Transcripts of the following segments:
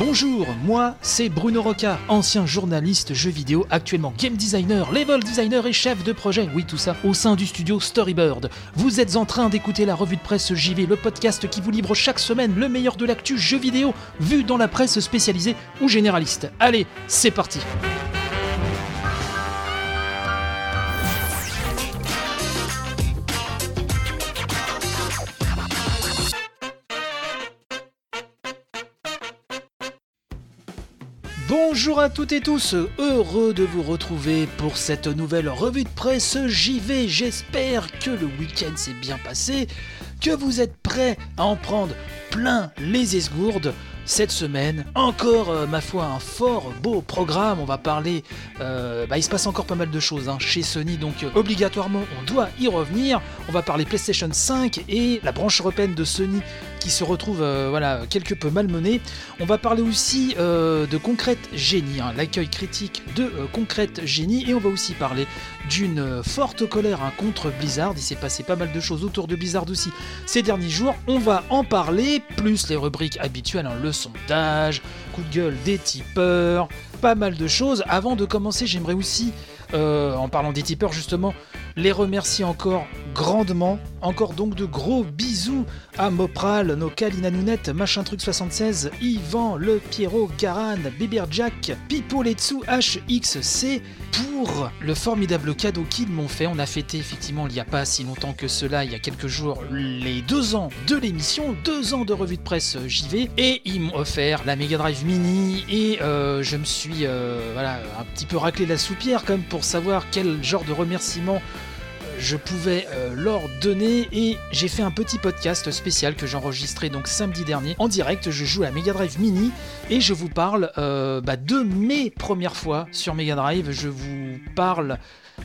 Bonjour, moi c'est Bruno Roca, ancien journaliste jeux vidéo, actuellement game designer, level designer et chef de projet, oui tout ça, au sein du studio Storybird. Vous êtes en train d'écouter la revue de presse JV, le podcast qui vous livre chaque semaine le meilleur de l'actu jeux vidéo, vu dans la presse spécialisée ou généraliste. Allez, c'est parti Bonjour à toutes et tous, heureux de vous retrouver pour cette nouvelle revue de presse JV. J'espère que le week-end s'est bien passé, que vous êtes prêts à en prendre plein les esgourdes. Cette semaine, encore, euh, ma foi, un fort beau programme. On va parler. euh, bah, il se passe encore pas mal de choses hein, chez Sony, donc euh, obligatoirement, on doit y revenir. On va parler PlayStation 5 et la branche européenne de Sony qui se retrouve euh, voilà, quelque peu malmenée. On va parler aussi euh, de Concrète Génie, hein, l'accueil critique de euh, Concrète Génie, et on va aussi parler d'une forte colère hein, contre Blizzard. Il s'est passé pas mal de choses autour de Blizzard aussi ces derniers jours. On va en parler, plus les rubriques habituelles, hein, le sondage, coup de gueule des tipeurs, pas mal de choses. Avant de commencer, j'aimerais aussi, en parlant des tipeurs justement, les remercier encore grandement. Encore donc de gros bisous à Mopral, Nokal, Inanounet, Machin Truc 76, Yvan, Le Pierrot, Garan, Bébert Jack, Pipo Letsu, HXC pour le formidable cadeau qu'ils m'ont fait. On a fêté effectivement il n'y a pas si longtemps que cela, il y a quelques jours, les deux ans de l'émission, deux ans de revue de presse JV, et ils m'ont offert la Mega Drive Mini, et euh, je me suis euh, voilà, un petit peu raclé la soupière comme pour savoir quel genre de remerciement je pouvais euh, leur donner et j'ai fait un petit podcast spécial que j'ai enregistré donc samedi dernier en direct. Je joue à Mega Drive Mini et je vous parle euh, bah, de mes premières fois sur Mega Drive. Je vous parle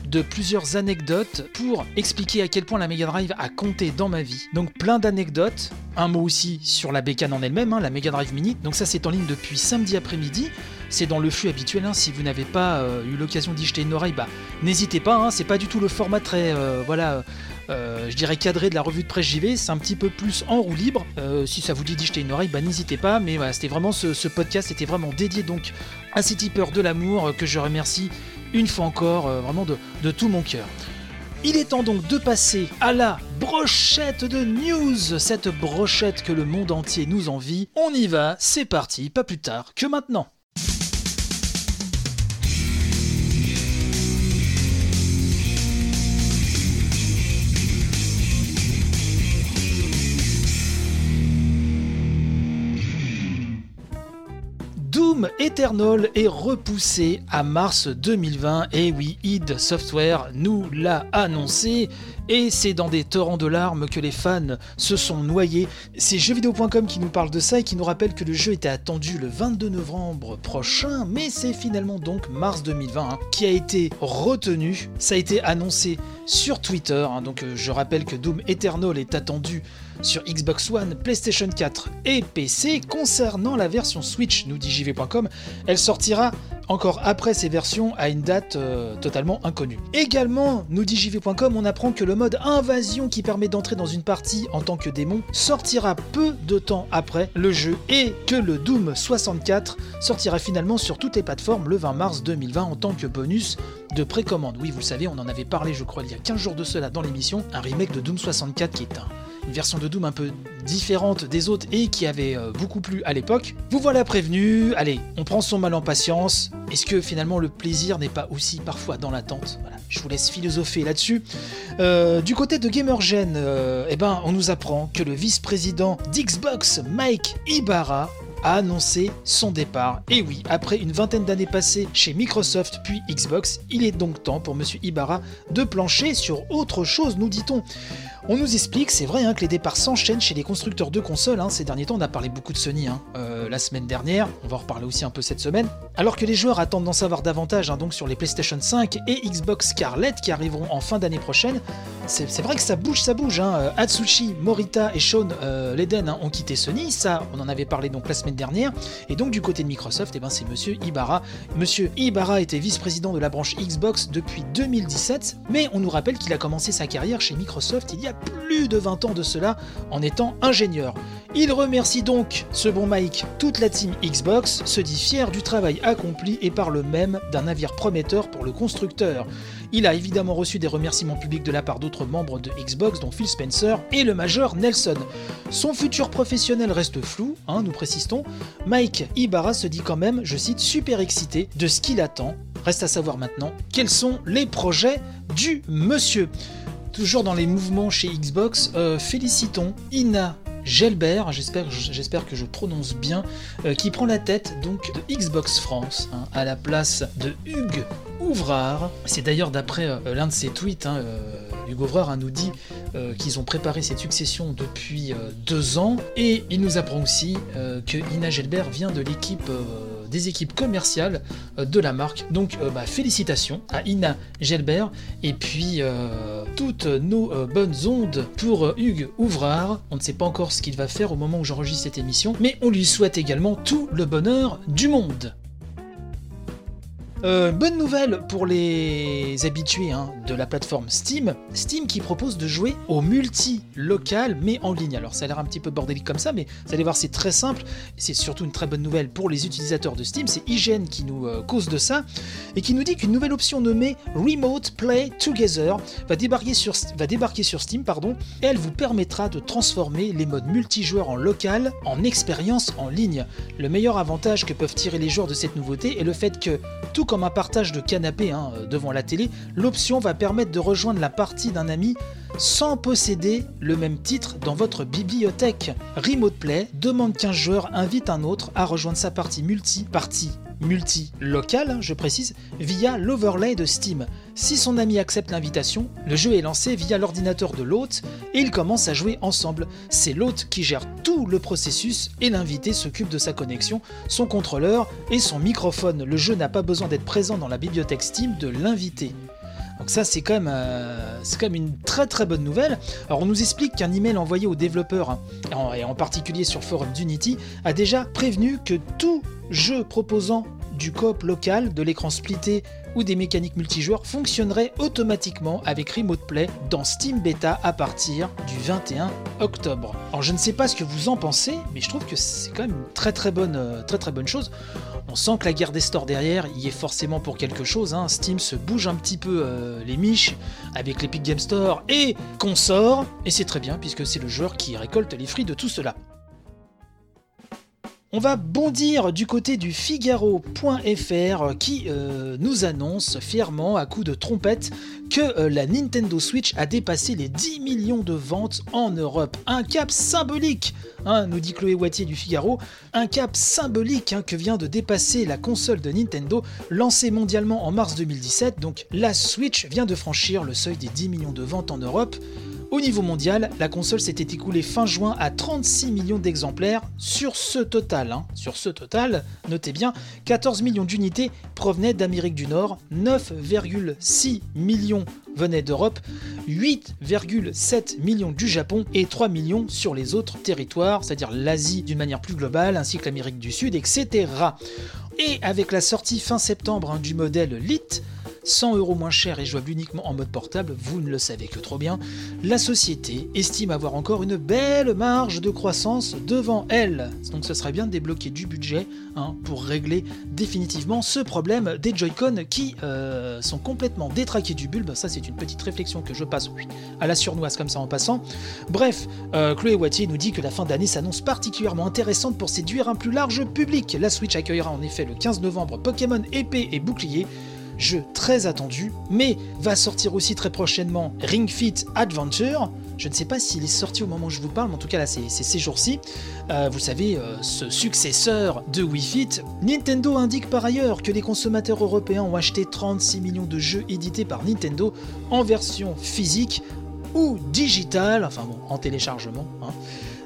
de plusieurs anecdotes pour expliquer à quel point la Mega Drive a compté dans ma vie. Donc plein d'anecdotes, un mot aussi sur la bécane en elle-même, hein, la Mega Drive Mini. Donc ça c'est en ligne depuis samedi après-midi. C'est dans le flux habituel. hein. Si vous n'avez pas euh, eu l'occasion d'y jeter une oreille, bah n'hésitez pas. hein. C'est pas du tout le format très euh, voilà. euh, je dirais cadré de la revue de presse JV, c'est un petit peu plus en roue libre. Si ça vous dit d'y jeter une oreille, bah n'hésitez pas. Mais voilà, c'était vraiment ce, podcast était vraiment dédié donc à ces tipeurs de l'amour que je remercie une fois encore vraiment de, de tout mon cœur. Il est temps donc de passer à la brochette de news, cette brochette que le monde entier nous envie. On y va, c'est parti, pas plus tard que maintenant. Doom Eternal est repoussé à mars 2020. Et oui, id Software nous l'a annoncé. Et c'est dans des torrents de larmes que les fans se sont noyés. C'est jeuxvideo.com qui nous parle de ça et qui nous rappelle que le jeu était attendu le 22 novembre prochain, mais c'est finalement donc mars 2020 hein, qui a été retenu. Ça a été annoncé sur Twitter. hein, donc euh, je rappelle que Doom Eternal est attendu sur Xbox One, PlayStation 4 et PC. Concernant la version Switch, nous dit JV.com, elle sortira encore après ces versions à une date euh, totalement inconnue. Également, nous dit JV.com, on apprend que le mode invasion qui permet d'entrer dans une partie en tant que démon sortira peu de temps après le jeu et que le Doom 64 sortira finalement sur toutes les plateformes le 20 mars 2020 en tant que bonus de précommande. Oui, vous le savez, on en avait parlé je crois il y a 15 jours de cela dans l'émission, un remake de Doom 64 qui est un une version de Doom un peu différente des autres et qui avait euh, beaucoup plu à l'époque. Vous voilà prévenu, allez, on prend son mal en patience. Est-ce que finalement le plaisir n'est pas aussi parfois dans l'attente? Voilà, je vous laisse philosopher là-dessus. Euh, du côté de Gamergen, euh, eh ben, on nous apprend que le vice-président d'Xbox, Mike Ibarra, a annoncé son départ. Et oui, après une vingtaine d'années passées chez Microsoft puis Xbox, il est donc temps pour Monsieur Ibarra de plancher sur autre chose, nous dit-on. On nous explique, c'est vrai hein, que les départs s'enchaînent chez les constructeurs de consoles. hein. Ces derniers temps, on a parlé beaucoup de Sony hein, euh, la semaine dernière. On va en reparler aussi un peu cette semaine. Alors que les joueurs attendent d'en savoir davantage donc sur les PlayStation 5 et Xbox Scarlett qui arriveront en fin d'année prochaine. C'est vrai que ça bouge, ça bouge. Euh, Atsushi, Morita et Sean euh, Leden ont quitté Sony. Ça, on en avait parlé donc la semaine dernière. Et donc du côté de Microsoft, eh ben, c'est Monsieur Ibarra. Monsieur Ibarra était vice-président de la branche Xbox depuis 2017, mais on nous rappelle qu'il a commencé sa carrière chez Microsoft il y a plus de 20 ans de cela en étant ingénieur. Il remercie donc ce bon Mike, toute la team Xbox, se dit fier du travail accompli et parle même d'un navire prometteur pour le constructeur. Il a évidemment reçu des remerciements publics de la part d'autres membres de Xbox, dont Phil Spencer et le major Nelson. Son futur professionnel reste flou, hein, nous précisons. Mike Ibarra se dit quand même, je cite, super excité de ce qu'il attend. Reste à savoir maintenant quels sont les projets du monsieur. Toujours dans les mouvements chez Xbox, euh, félicitons Ina Gelbert, j'espère, que je prononce bien, euh, qui prend la tête donc de Xbox France hein, à la place de Hugues Ouvrard. C'est d'ailleurs d'après euh, l'un de ses tweets, hein, euh, Hugues Ouvrard hein, nous dit qu'ils ont préparé cette succession depuis deux ans et il nous apprend aussi que Ina Gelbert vient de l'équipe des équipes commerciales euh, de la marque. Donc euh, bah, félicitations à Ina Gelbert et puis euh, toutes nos bonnes ondes pour Hugues Ouvrard. On ne sait pas encore ce qu'il va faire au moment où j'enregistre cette émission, mais on lui souhaite également tout le bonheur du monde. Euh, bonne nouvelle pour les habitués hein, de la plateforme Steam. Steam qui propose de jouer au multi-local mais en ligne. Alors ça a l'air un petit peu bordélique comme ça, mais vous allez voir, c'est très simple. C'est surtout une très bonne nouvelle pour les utilisateurs de Steam. C'est IGN qui nous euh, cause de ça et qui nous dit qu'une nouvelle option nommée Remote Play Together va débarquer sur, Steam et elle vous permettra de transformer les modes multijoueurs en local en expérience en ligne. Le meilleur avantage que peuvent tirer les joueurs de cette nouveauté est le fait que, tout comme un partage de canapé hein, euh, devant la télé, l'option va permettre de rejoindre la partie d'un ami sans posséder le même titre dans votre bibliothèque. Remote Play demande qu'un joueur invite un autre à rejoindre sa partie multi, partie multi-local, hein, je précise, via l'overlay de Steam. Si son ami accepte l'invitation, le jeu est lancé via l'ordinateur de l'hôte et ils commencent à jouer ensemble. C'est l'hôte qui gère tout le processus et l'invité s'occupe de sa connexion, son contrôleur et son microphone. Le jeu n'a pas besoin d'être présent dans la bibliothèque Steam de l'invité. Donc ça c'est quand, euh, quand même une très très bonne nouvelle. Alors on nous explique qu'un email envoyé aux développeurs, hein, et en particulier sur forum d'Unity, a déjà prévenu que tout jeu proposant du coop local, de l'écran splitté ou des mécaniques multijoueurs fonctionnerait automatiquement avec Remote Play dans Steam Beta à partir du 21 octobre. Alors je ne sais pas ce que vous en pensez, mais je trouve que c'est quand même une très très bonne, euh, très bonne chose. On sent que la guerre des stores derrière y est forcément pour quelque chose. Hein. Steam se bouge un petit peu euh, les miches avec l'Epic Game Store et consort, et c'est très bien puisque c'est le joueur qui récolte les fruits de tout cela. On va bondir du côté du Figaro.fr qui euh, nous annonce fièrement à coup de trompette que euh, la Nintendo Switch a dépassé les 10 millions de ventes en Europe. Un cap symbolique, hein, nous dit Chloé Wattier du Figaro, un cap symbolique hein, que vient de dépasser la console de Nintendo lancée mondialement en mars 2017. Donc la Switch vient de franchir le seuil des 10 millions de ventes en Europe. Au niveau mondial, la console s'était écoulée fin juin à 36 millions d'exemplaires. Sur ce total, hein, sur ce total, notez bien, 14 millions d'unités provenaient d'Amérique du Nord, 9,6 millions venaient d'Europe, 8,7 millions du Japon et 3 millions sur les autres territoires, c'est-à-dire l'Asie d'une manière plus globale, ainsi que l'Amérique du Sud, etc. Et avec la sortie fin septembre hein, du modèle Lite, 100 euros moins cher et jouable uniquement en mode portable, vous ne le savez que trop bien, la société estime avoir encore une belle marge de croissance devant elle. Donc ce serait bien de débloquer du budget hein, pour régler définitivement ce problème des Joy-Con qui euh, sont complètement détraqués du bulbe. Ça c'est une petite réflexion que je passe à la surnoise comme ça en passant. Bref, euh, Chloé Wattier nous dit que la fin d'année s'annonce particulièrement intéressante pour séduire un plus large public. La Switch accueillera en effet le 15 novembre Pokémon épée et bouclier jeu très attendu, mais va sortir aussi très prochainement Ring Fit Adventure. Je ne sais pas s'il est sorti au moment où je vous parle, mais en tout cas là c'est ces jours-ci. Euh, vous savez, euh, ce successeur de Wii Fit. Nintendo indique par ailleurs que les consommateurs européens ont acheté 36 millions de jeux édités par Nintendo en version physique ou digitale, enfin bon, en téléchargement. Hein.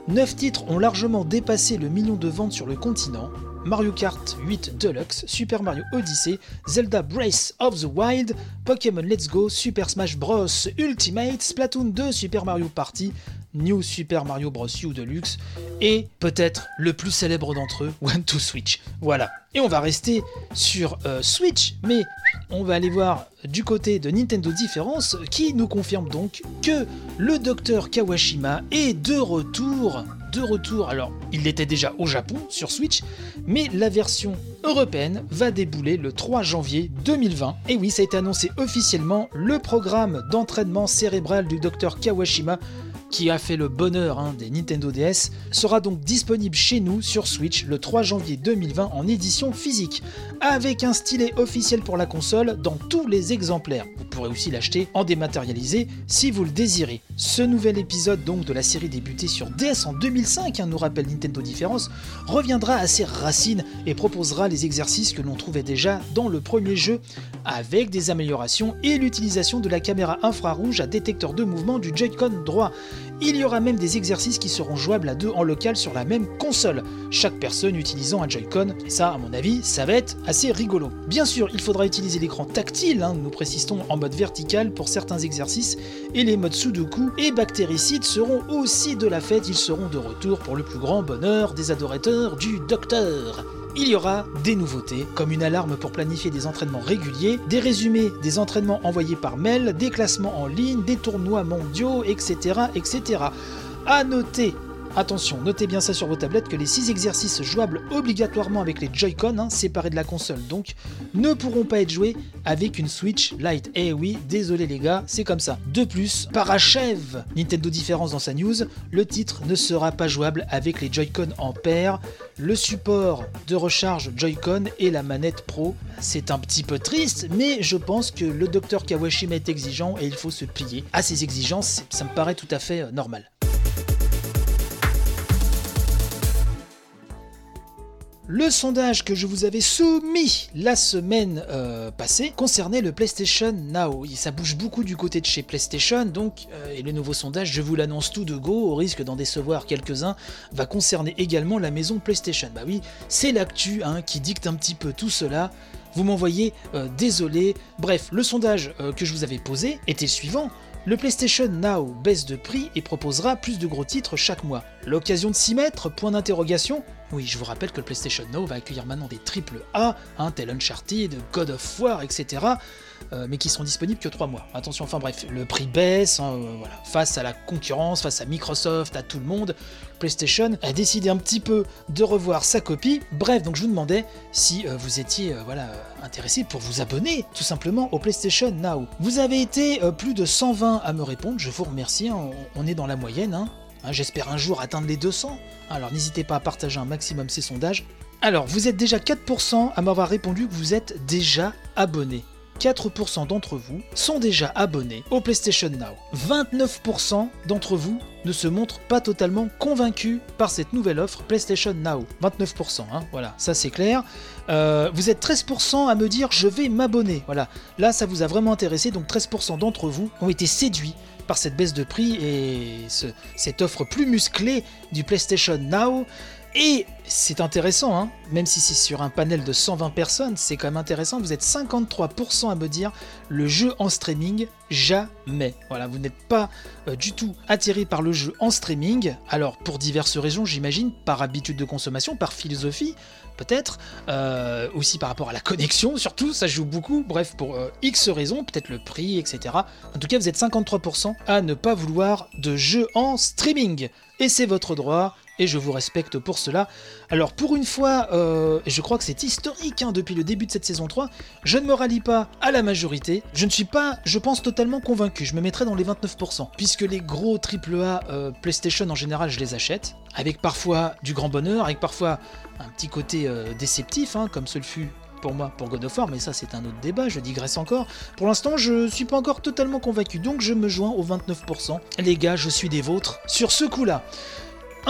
9 titres ont largement dépassé le million de ventes sur le continent, Mario Kart 8 Deluxe, Super Mario Odyssey, Zelda Breath of the Wild, Pokémon Let's Go, Super Smash Bros. Ultimate, Splatoon 2, Super Mario Party, New Super Mario Bros. U Deluxe et peut-être le plus célèbre d'entre eux, One to Switch. Voilà. Et on va rester sur euh, Switch, mais on va aller voir du côté de Nintendo Différence qui nous confirme donc que le docteur Kawashima est de retour. De retour, alors il était déjà au Japon sur Switch, mais la version européenne va débouler le 3 janvier 2020. Et oui, ça a été annoncé officiellement, le programme d'entraînement cérébral du docteur Kawashima qui a fait le bonheur hein, des Nintendo DS, sera donc disponible chez nous sur Switch le 3 janvier 2020 en édition physique, avec un stylet officiel pour la console dans tous les exemplaires. Vous pourrez aussi l'acheter en dématérialisé si vous le désirez. Ce nouvel épisode donc de la série débutée sur DS en 2005, hein, nous rappelle Nintendo Différence, reviendra à ses racines et proposera les exercices que l'on trouvait déjà dans le premier jeu, avec des améliorations et l'utilisation de la caméra infrarouge à détecteur de mouvement du Joy-Con droit. Il y aura même des exercices qui seront jouables à deux en local sur la même console, chaque personne utilisant un Joy-Con, ça, à mon avis, ça va être assez rigolo. Bien sûr, il faudra utiliser l'écran tactile, hein, nous précisons en mode vertical pour certains exercices, et les modes Sudoku et bactéricides seront aussi de la fête, ils seront de retour pour le plus grand bonheur des adorateurs du Docteur il y aura des nouveautés, comme une alarme pour planifier des entraînements réguliers, des résumés des entraînements envoyés par mail, des classements en ligne, des tournois mondiaux, etc. etc. À noter Attention, notez bien ça sur vos tablettes que les 6 exercices jouables obligatoirement avec les Joy-Con, hein, séparés de la console donc, ne pourront pas être joués avec une Switch Lite. Eh oui, désolé les gars, c'est comme ça. De plus, parachève Nintendo Différence dans sa news, le titre ne sera pas jouable avec les Joy-Con en paire, le support de recharge Joy-Con et la manette Pro. C'est un petit peu triste, mais je pense que le docteur Kawashima est exigeant et il faut se plier à ses exigences, ça me paraît tout à fait euh, normal. Le sondage que je vous avais soumis la semaine euh, passée concernait le PlayStation Now. Ça bouge beaucoup du côté de chez PlayStation, donc, euh, et le nouveau sondage, je vous l'annonce tout de go, au risque d'en décevoir quelques-uns, va concerner également la maison PlayStation. Bah oui, c'est l'actu hein, qui dicte un petit peu tout cela. Vous m'envoyez euh, désolé. Bref, le sondage que je vous avais posé était le suivant. Le PlayStation Now baisse de prix et proposera plus de gros titres chaque mois. L'occasion de s'y mettre Point d'interrogation Oui, je vous rappelle que le PlayStation Now va accueillir maintenant des triple A, hein, tel Uncharted, God of War, etc. Euh, mais qui seront disponibles que 3 mois. Attention, enfin bref, le prix baisse, hein, euh, voilà. face à la concurrence, face à Microsoft, à tout le monde, PlayStation a décidé un petit peu de revoir sa copie. Bref, donc je vous demandais si euh, vous étiez voilà, intéressé pour vous abonner tout simplement au PlayStation Now. Vous avez été plus de 120 à me répondre, je vous remercie, hein. on, est dans la moyenne. Hein. J'espère un jour atteindre les 200. Alors n'hésitez pas à partager un maximum ces sondages. Alors, vous êtes déjà 4% à m'avoir répondu que vous êtes déjà abonné. 4% d'entre vous sont déjà abonnés au PlayStation Now. 29% d'entre vous ne se montrent pas totalement convaincus par cette nouvelle offre PlayStation Now. 29%, hein, voilà, ça c'est clair. Euh, vous êtes 13% à me dire je vais m'abonner. Voilà, là ça vous a vraiment intéressé, donc 13% d'entre vous ont été séduits par cette baisse de prix et cette offre plus musclée du PlayStation Now. Et c'est intéressant, hein même si c'est sur un panel de 120 personnes, c'est quand même intéressant. Vous êtes 53% à me dire le jeu en streaming, jamais. Voilà, vous n'êtes pas euh, du tout attiré par le jeu en streaming. Alors, pour diverses raisons, j'imagine, par habitude de consommation, par philosophie, peut-être, euh, aussi par rapport à la connexion, surtout, ça joue beaucoup. Bref, pour euh, X raisons, peut-être le prix, etc. En tout cas, vous êtes 53% à ne pas vouloir de jeu en streaming. Et c'est votre droit, et je vous respecte pour cela. Alors pour une fois, euh, je crois que c'est historique hein, depuis le début de cette saison 3, je ne me rallie pas à la majorité. Je ne suis pas, je pense, totalement convaincu. Je me mettrai dans les 29%, puisque les gros AAA euh, PlayStation en général, je les achète, avec parfois du grand bonheur, avec parfois un petit côté euh, déceptif, hein, comme ce fut pour moi pour God of War, mais ça c'est un autre débat, je digresse encore. Pour l'instant, je suis pas encore totalement convaincu, donc je me joins aux 29%. Les gars, je suis des vôtres sur ce coup-là.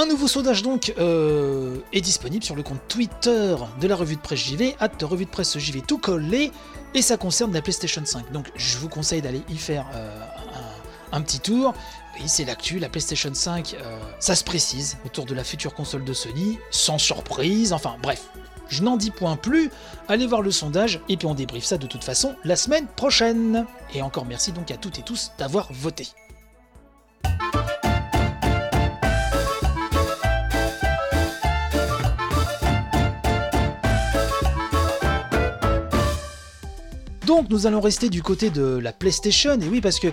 Un nouveau sondage donc euh, est disponible sur le compte Twitter de la revue de presse JV, at revue de presse JV tout collé, et ça concerne la PlayStation 5. Donc je vous conseille d'aller y faire euh, un, petit tour. Oui, c'est l'actu, la PlayStation 5, euh, ça se précise autour de la future console de Sony, sans surprise, enfin bref. Je n'en dis point plus, allez voir le sondage et puis on débriefe ça de toute façon la semaine prochaine. Et encore merci donc à toutes et tous d'avoir voté. Donc nous allons rester du côté de la PlayStation, et oui parce que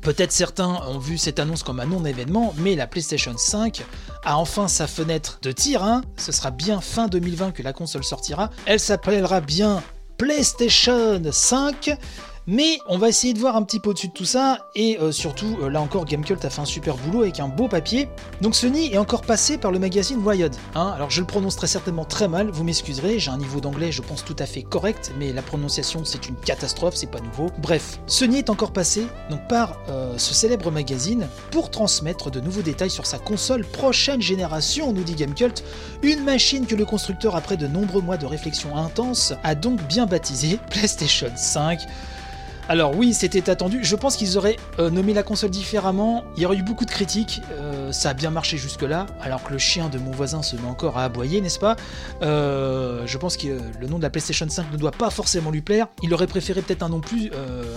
peut-être certains ont vu cette annonce comme un non-événement, mais la PlayStation 5 a enfin sa fenêtre de tir, hein. ce sera bien fin 2020 que la console sortira, elle s'appellera bien PlayStation 5 mais on va essayer de voir un petit peu au-dessus de tout ça, et euh, surtout, euh, là encore, Gamecult a fait un super boulot avec un beau papier. Donc Sony est encore passé par le magazine Wired. Hein. Alors je le prononce très certainement très mal, vous m'excuserez, j'ai un niveau d'anglais je pense tout à fait correct, mais la prononciation c'est une catastrophe, c'est pas nouveau. Bref, Sony est encore passé donc par euh, ce célèbre magazine pour transmettre de nouveaux détails sur sa console prochaine génération, nous dit Gamecult, une machine que le constructeur après de nombreux mois de réflexion intense a donc bien baptisé PlayStation 5. Alors oui, c'était attendu. Je pense qu'ils auraient euh, nommé la console différemment. Il y aurait eu beaucoup de critiques. Euh, ça a bien marché jusque-là, alors que le chien de mon voisin se met encore à aboyer, n'est-ce pas? Euh, Je pense que le nom de la PlayStation 5 ne doit pas forcément lui plaire. Il aurait préféré peut-être un nom plus,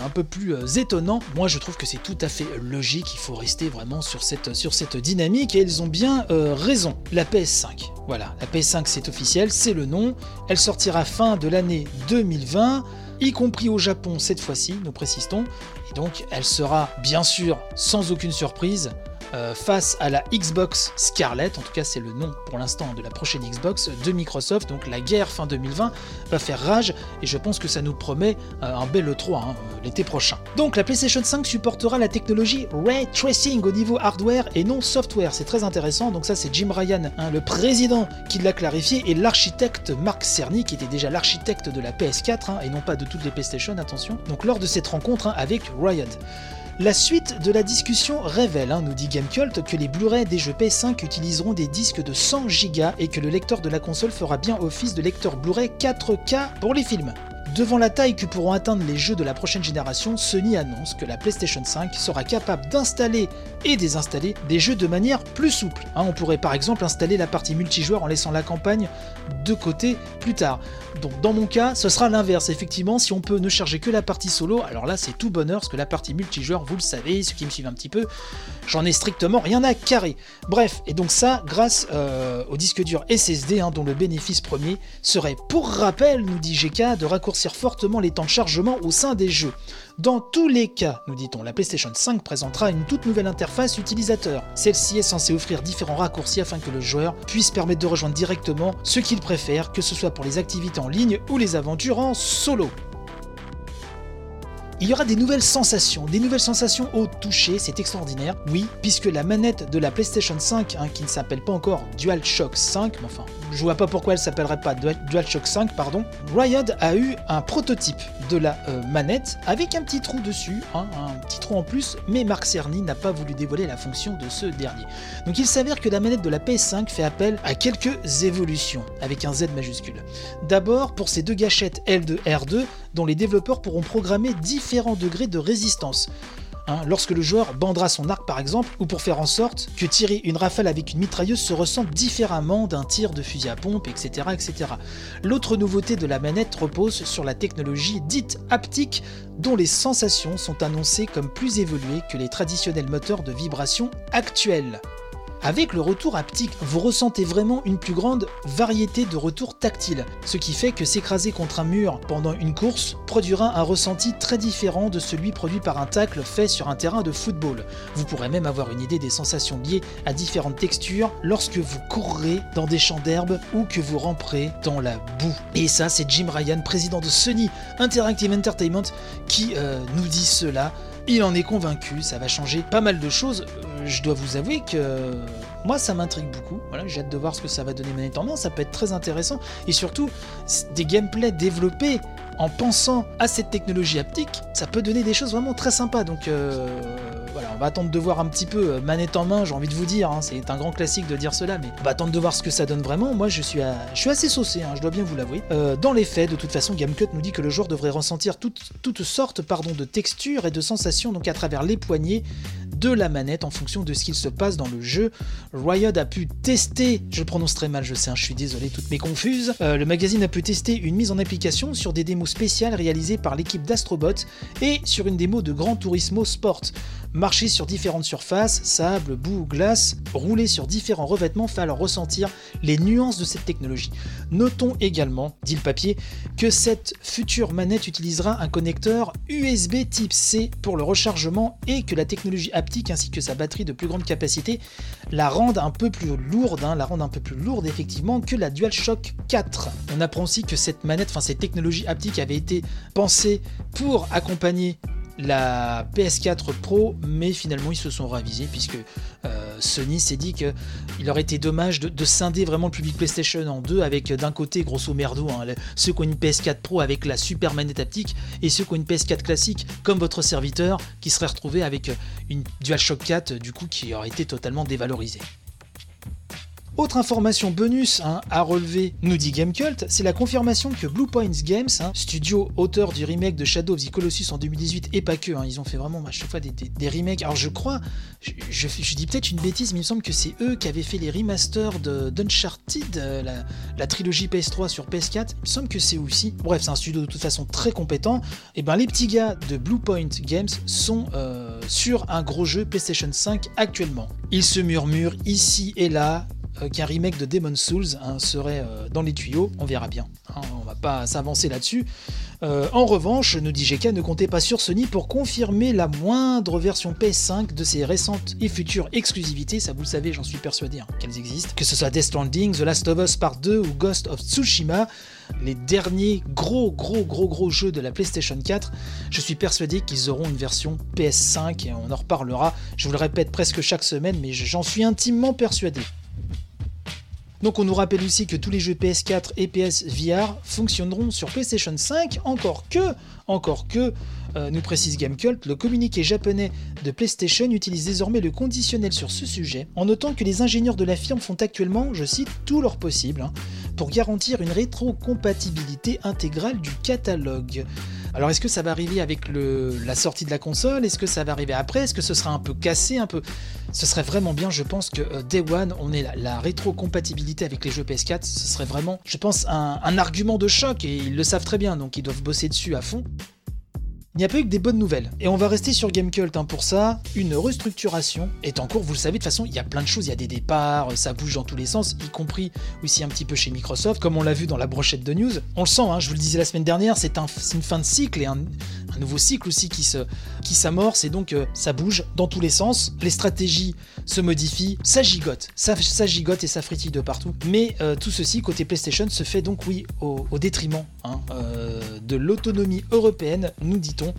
un peu plus étonnant. Moi, je trouve que c'est tout à fait logique. Il faut rester vraiment sur cette, sur cette dynamique et ils ont bien raison. La PS5. Voilà, la PS5 c'est officiel, c'est le nom. Elle sortira fin de l'année 2020 y compris au Japon cette fois-ci, nous précisons. Et donc elle sera bien sûr sans aucune surprise euh, face à la Xbox Scarlett, en tout cas c'est le nom pour l'instant de la prochaine Xbox de Microsoft, donc la guerre fin 2020 va faire rage et je pense que ça nous promet euh, un bel E3 hein, euh, l'été prochain. Donc la PlayStation 5 supportera la technologie Ray Tracing au niveau hardware et non software, c'est très intéressant, donc ça c'est Jim Ryan, hein, le président qui l'a clarifié, et l'architecte Mark Cerny qui était déjà l'architecte de la PS4 hein, et non pas de toutes les PlayStation, attention, donc lors de cette rencontre avec Ryan. La suite de la discussion révèle, hein, nous dit GameCult, que les Blu-ray des jeux PS5 utiliseront des disques de 100 Go et que le lecteur de la console fera bien office de lecteur Blu-ray 4K pour les films. Devant la taille que pourront atteindre les jeux de la prochaine génération, Sony annonce que la PlayStation 5 sera capable d'installer et désinstaller des jeux de manière plus souple. Hein, on pourrait par exemple installer la partie multijoueur en laissant la campagne de côté plus tard. Donc dans mon cas, ce sera l'inverse. Effectivement, si on peut ne charger que la partie solo, alors là c'est tout bonheur, parce que la partie multijoueur, vous le savez, ceux qui me suivent un petit peu, j'en ai strictement rien à carrer. Bref, et donc ça grâce euh, au disque dur SSD, hein, dont le bénéfice premier serait, pour rappel, nous dit GK, de raccourcir fortement les temps de chargement au sein des jeux. Dans tous les cas, nous dit-on, la PlayStation 5 présentera une toute nouvelle interface utilisateur. Celle-ci est censée offrir différents raccourcis afin que le joueur puisse permettre de rejoindre directement ce qu'il préfère, que ce soit pour les activités en ligne ou les aventures en solo. Il y aura des nouvelles sensations, des nouvelles sensations au toucher, c'est extraordinaire. Oui, puisque la manette de la PlayStation 5, hein, qui ne s'appelle pas encore DualShock 5, mais enfin, je vois pas pourquoi elle s'appellerait pas DualShock 5, pardon. Riot a eu un prototype de la euh, manette avec un petit trou dessus, hein, un petit trou en plus, mais Mark Cerny n'a pas voulu dévoiler la fonction de ce dernier. Donc il s'avère que la manette de la PS5 fait appel à quelques évolutions, avec un Z majuscule. D'abord pour ces deux gâchettes L2 R2 dont les développeurs pourront programmer différents degrés de résistance. Hein, lorsque le joueur bandera son arc par exemple, ou pour faire en sorte que tirer une rafale avec une mitrailleuse se ressente différemment d'un tir de fusil à pompe, etc. etc. L'autre nouveauté de la manette repose sur la technologie dite haptique, dont les sensations sont annoncées comme plus évoluées que les traditionnels moteurs de vibration actuels. Avec le retour haptique, vous ressentez vraiment une plus grande variété de retours tactiles, ce qui fait que s'écraser contre un mur pendant une course produira un ressenti très différent de celui produit par un tacle fait sur un terrain de football. Vous pourrez même avoir une idée des sensations liées à différentes textures lorsque vous courrez dans des champs d'herbe ou que vous ramperez dans la boue. Et ça, c'est Jim Ryan, président de Sony Interactive Entertainment, qui euh, nous dit cela il en est convaincu, ça va changer pas mal de choses. Euh, je dois vous avouer que moi ça m'intrigue beaucoup. Voilà, j'ai hâte de voir ce que ça va donner manette en ça peut être très intéressant. Et surtout, des gameplays développés en pensant à cette technologie haptique, ça peut donner des choses vraiment très sympas. Donc euh, on va attendre de voir un petit peu euh, manette en main, j'ai envie de vous dire, hein, c'est un grand classique de dire cela, mais on va attendre de voir ce que ça donne vraiment. Moi, je suis, je suis assez saucé, hein, je dois bien vous l'avouer. Euh, dans les faits, de toute façon, GameCut nous dit que le joueur devrait ressentir toutes sortes de textures et de sensations donc à travers les poignées de la manette en fonction de ce qu'il se passe dans le jeu. Riot a pu tester, je le prononce très mal, je sais, hein, je suis désolé, toutes mes confuses. Euh, le magazine a pu tester une mise en application sur des démos spéciales réalisées par l'équipe d'Astrobot et sur une démo de Gran Turismo Sport. Marcher sur différentes surfaces, sable, boue ou glace, rouler sur différents revêtements fait alors ressentir les nuances de cette technologie. Notons également, dit le papier, que cette future manette utilisera un connecteur USB type C pour le rechargement et que la technologie haptique ainsi que sa batterie de plus grande capacité la rendent un peu plus lourde, hein, la rendent un peu plus lourde effectivement que la DualShock 4. On apprend aussi que cette manette, enfin cette technologie haptique avait été pensée pour accompagner la PS4 Pro, mais finalement ils se sont ravisés puisque euh, Sony s'est dit qu'il aurait été dommage de, scinder vraiment le public PlayStation en deux avec d'un côté grosso merdo hein, ceux qui ont une PS4 Pro avec la super manette haptique et ceux qui ont une PS4 classique comme votre serviteur qui serait retrouvé avec une DualShock 4 du coup qui aurait été totalement dévalorisée. Autre information bonus hein, à relever, nous dit Gamecult, c'est la confirmation que Blue Points Games, hein, studio auteur du remake de Shadow of the Colossus en 2018 et pas que, hein, ils ont fait vraiment à chaque fois des, remakes. Alors je crois, je, dis peut-être une bêtise, mais il me semble que c'est eux qui avaient fait les remasters d'Uncharted, euh, la, trilogie PS3 sur PS4. Il me semble que c'est aussi. Bref, c'est un studio de toute façon très compétent. Et ben les petits gars de Blue Point Games sont euh, sur un gros jeu PlayStation 5 actuellement. Ils se murmurent ici et là qu'un remake de Demon's Souls hein, serait euh, dans les tuyaux, on verra bien. Hein, on va pas s'avancer là-dessus. Euh, en revanche, nous dit ne comptez pas sur Sony pour confirmer la moindre version PS5 de ses récentes et futures exclusivités, ça vous le savez, j'en suis persuadé hein, qu'elles existent. Que ce soit Death Stranding, The Last of Us Part 2 ou Ghost of Tsushima, les derniers gros gros gros gros jeux de la PlayStation 4, je suis persuadé qu'ils auront une version PS5 et on en reparlera, je vous le répète presque chaque semaine, mais j'en suis intimement persuadé. Donc on nous rappelle aussi que tous les jeux PS4 et PS VR fonctionneront sur PlayStation 5, encore que, encore que, euh, nous précise Gamecult, le communiqué japonais de PlayStation utilise désormais le conditionnel sur ce sujet, en notant que les ingénieurs de la firme font actuellement, je cite, tout leur possible hein, pour garantir une rétrocompatibilité intégrale du catalogue. Alors est-ce que ça va arriver avec la sortie de la console? Est-ce que ça va arriver après? Est-ce que ce sera un peu cassé un peu? Ce serait vraiment bien, je pense que euh, Day One, on ait la, la rétrocompatibilité avec les jeux PS4, ce serait vraiment, je pense, un argument de choc et ils le savent très bien, donc ils doivent bosser dessus à fond. Il n'y a pas eu que des bonnes nouvelles. Et on va rester sur Gamecult hein, pour ça. Une restructuration est en cours. Vous le savez, de toute façon, il y a plein de choses. Il y a des départs, ça bouge dans tous les sens, y compris aussi un petit peu chez Microsoft, comme on l'a vu dans la brochette de news. On le sent, hein, je vous le disais la semaine dernière, c'est une fin de cycle et un, nouveau cycle aussi qui se qui s'amorce et donc euh, ça bouge dans tous les sens. Les stratégies se modifient, ça gigote, ça, gigote et ça fritille de partout. Mais euh, tout ceci côté PlayStation se fait donc oui au, détriment hein, euh, de l'autonomie européenne, nous dit-on,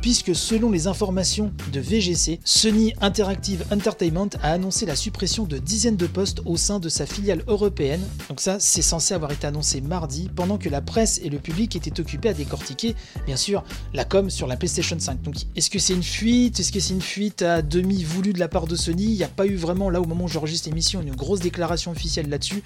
puisque selon les informations de VGC, Sony Interactive Entertainment a annoncé la suppression de dizaines de postes au sein de sa filiale européenne. Donc ça, c'est censé avoir été annoncé mardi, pendant que la presse et le public étaient occupés à décortiquer, bien sûr, la com sur la PlayStation 5. Donc est-ce que c'est une fuite? Est-ce que c'est une fuite à demi voulue de la part de Sony? Il n'y a pas eu vraiment, là au moment où j'enregistre l'émission, une grosse déclaration officielle là-dessus.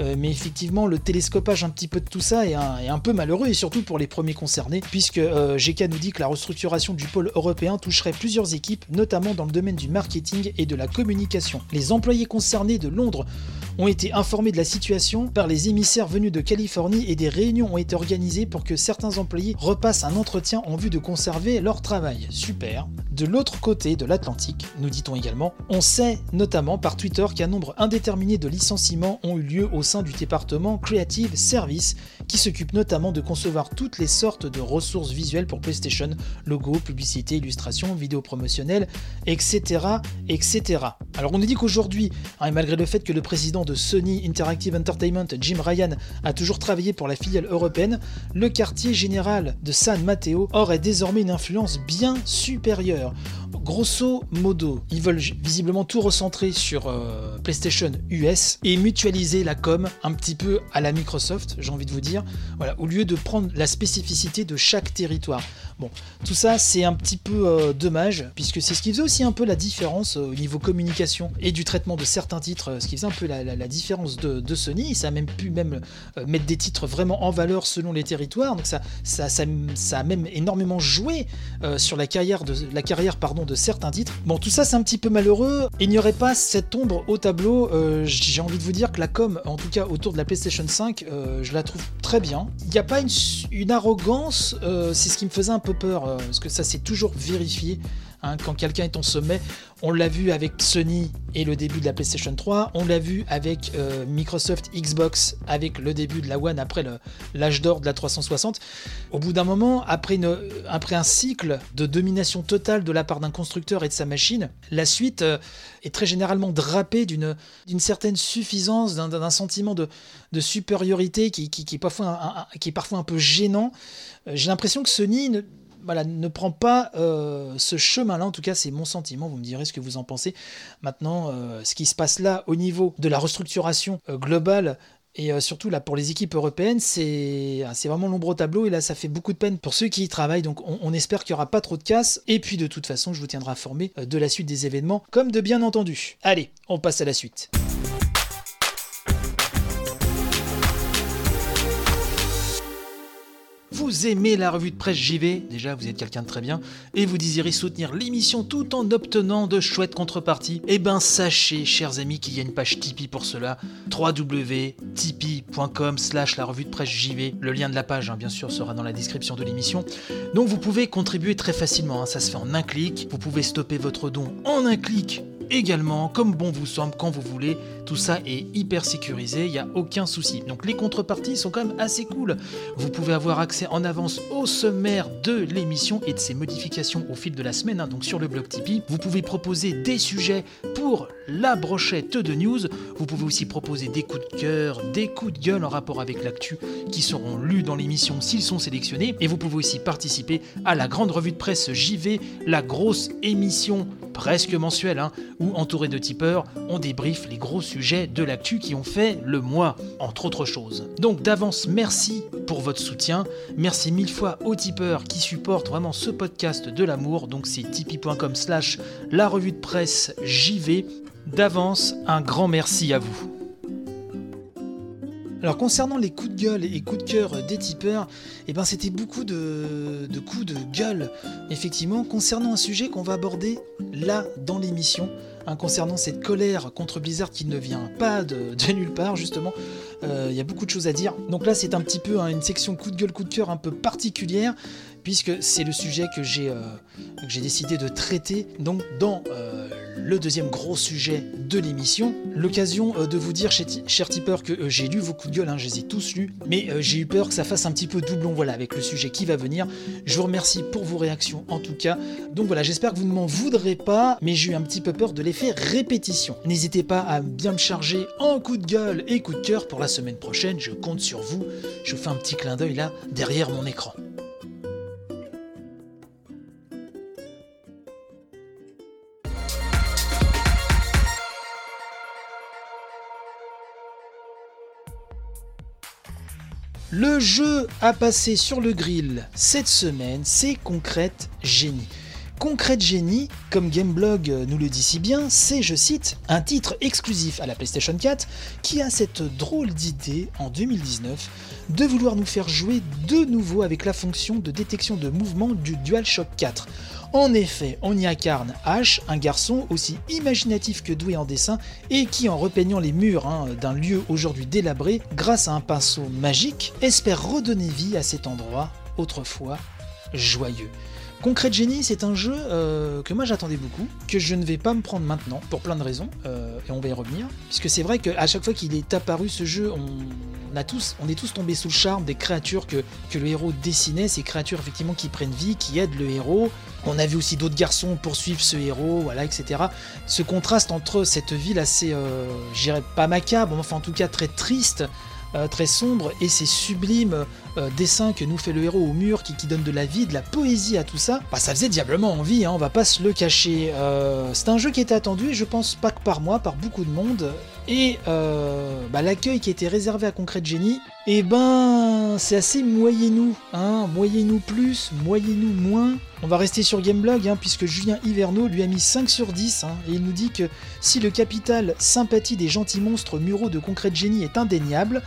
Euh, mais effectivement, le télescopage un petit peu de tout ça est un, peu malheureux, et surtout pour les premiers concernés, puisque euh, GK nous dit que la restructuration du pôle européen toucherait plusieurs équipes, notamment dans le domaine du marketing et de la communication. Les employés concernés de Londres ont été informés de la situation par les émissaires venus de Californie et des réunions ont été organisées pour que certains employés repassent un entretien en vue de conserver leur travail. Super. De l'autre côté de l'Atlantique, nous dit-on également, on sait notamment par Twitter qu'un nombre indéterminé de licenciements ont eu lieu au sein du département Creative Service qui s'occupe notamment de concevoir toutes les sortes de ressources visuelles pour PlayStation, logo, publicité, illustration, vidéo promotionnelle, etc. etc. Alors on nous dit qu'aujourd'hui, hein, malgré le fait que le président de Sony Interactive Entertainment, Jim Ryan, a toujours travaillé pour la filiale européenne, le quartier général de San Mateo aurait désormais une influence bien supérieure. Grosso modo, ils veulent visiblement tout recentrer sur euh, PlayStation US et mutualiser la com un petit peu à la Microsoft, j'ai envie de vous dire, au lieu de prendre la spécificité de chaque territoire. Bon, tout ça c'est un petit peu euh, dommage, puisque c'est ce qui faisait aussi un peu la différence euh, au niveau communication et du traitement de certains titres, ce qui faisait un peu la, différence de, Sony. Ça a même pu même mettre des titres vraiment en valeur selon les territoires, donc ça, ça, ça, a même énormément joué sur la carrière de la carrière pardon de certains titres. Bon, tout ça c'est un petit peu malheureux. Il n'y aurait pas cette ombre au tableau. Euh, j'ai envie de vous dire que la com, en tout cas autour de la PlayStation 5, euh, je la trouve très bien. Il n'y a pas une, arrogance, euh, c'est ce qui me faisait un peu peur, parce que ça s'est toujours vérifié. Hein. quand quelqu'un est en sommet, on l'a vu avec Sony et le début de la PlayStation 3, on l'a vu avec euh, Microsoft Xbox avec le début de la One après l'âge d'or de la 360. Au bout d'un moment, après, une, après un cycle de domination totale de la part d'un constructeur et de sa machine, la suite euh, est très généralement drapée d'une certaine suffisance, d'un sentiment de, supériorité qui, est parfois un, qui est parfois un peu gênant. Euh, j'ai l'impression que Sony ne, voilà, ne prend pas euh, ce chemin-là. En tout cas, c'est mon sentiment. Vous me direz ce que vous en pensez. Maintenant, euh, ce qui se passe là au niveau de la restructuration globale et surtout là pour les équipes européennes, c'est vraiment l'ombre au tableau et là ça fait beaucoup de peine pour ceux qui y travaillent. Donc on, on espère qu'il n'y aura pas trop de casse. Et puis de toute façon, je vous tiendrai informé de la suite des événements, comme de bien entendu. Allez, on passe à la suite. Vous aimez la revue de presse JV, déjà vous êtes quelqu'un de très bien, et vous désirez soutenir l'émission tout en obtenant de chouettes contreparties, eh ben sachez, chers amis, qu'il y a une page Tipeee pour cela, www.tipeee.com slash la revue de presse JV. Le lien de la page, hein, bien sûr, sera dans la description de l'émission. Donc vous pouvez contribuer très facilement, hein. ça se fait en un clic, vous pouvez stopper votre don en un clic également, comme bon vous semble, quand vous voulez. Tout ça est hyper sécurisé, il n'y a aucun souci. Donc les contreparties sont quand même assez cool. Vous pouvez avoir accès en avance au sommaire de l'émission et de ses modifications au fil de la semaine, hein, donc sur le blog Tipeee. Vous pouvez proposer des sujets pour la brochette de news. Vous pouvez aussi proposer des coups de cœur, des coups de gueule en rapport avec l'actu qui seront lus dans l'émission s'ils sont sélectionnés. Et vous pouvez aussi participer à la grande revue de presse JV, la grosse émission presque mensuelle, hein, où entouré de tipeurs, on débriefe les gros sujets de l'actu qui ont fait le mois, entre autres choses. Donc d'avance, merci pour votre soutien. Merci mille fois aux tipeurs qui supportent vraiment ce podcast de l'amour. Donc c'est tipeee.com slash la revue de presse JV. D'avance, un grand merci à vous. Alors concernant les coups de gueule et coups de cœur des tipeurs, eh ben c'était beaucoup de, coups de gueule, effectivement, concernant un sujet qu'on va aborder là dans l'émission, hein, concernant cette colère contre Blizzard qui ne vient pas de, nulle part, justement. Euh, il y a beaucoup de choses à dire. Donc là, c'est un petit peu hein, une section coup de gueule, coup de cœur un peu particulière, puisque c'est le sujet que j'ai euh, décidé de traiter donc dans euh, le deuxième gros sujet de l'émission. L'occasion euh, de vous dire, cher tipeur, que euh, j'ai lu vos coups de gueule, hein, je les ai tous lus, mais euh, j'ai eu peur que ça fasse un petit peu doublon voilà, avec le sujet qui va venir. Je vous remercie pour vos réactions en tout cas. Donc voilà, j'espère que vous ne m'en voudrez pas, mais j'ai eu un petit peu peur de l'effet répétition. N'hésitez pas à bien me charger en coup de gueule et coup de cœur pour la semaine prochaine, je compte sur vous. Je vous fais un petit clin d'œil là derrière mon écran. Le jeu à passer sur le grill cette semaine, c'est Concrete Genie. Concrete Genie, comme Gameblog nous le dit si bien, c'est, je cite, un titre exclusif à la PlayStation 4 qui a cette drôle d'idée en 2019 de vouloir nous faire jouer de nouveau avec la fonction de détection de mouvement du DualShock 4 en effet, on y incarne Ash, un garçon aussi imaginatif que doué en dessin et qui, en repeignant les murs hein, d'un lieu aujourd'hui délabré, grâce à un pinceau magique, espère redonner vie à cet endroit autrefois joyeux. Concrete Genie, c'est un jeu euh, que moi j'attendais beaucoup, que je ne vais pas me prendre maintenant, pour plein de raisons, euh, et on va y revenir. Puisque c'est vrai qu'à chaque fois qu'il est apparu ce jeu, on, a tous, on est tous tombés sous le charme des créatures que, que le héros dessinait, ces créatures effectivement qui prennent vie, qui aident le héros. On a vu aussi d'autres garçons poursuivre ce héros, voilà, etc. Ce contraste entre cette ville assez, euh, j'irais pas macabre, enfin en tout cas très triste, euh, très sombre et ces sublimes euh, dessins que nous fait le héros au mur qui, donne de la vie, de la poésie à tout ça, bah, ça faisait diablement envie, hein, on va pas se le cacher. Euh, c'est un jeu qui était attendu et je pense pas que par moi, par beaucoup de monde. Et bah, l'accueil qui était réservé à Concrete Genie, eh ben c'est assez moyennou, hein, moyennou plus, moyennou moins. On va rester sur Gameblog hein, puisque Julien Hiverno lui a mis 5 sur 10 hein, et il nous dit que si le capital sympathie des gentils monstres muraux de Concrete Genie est indéniable,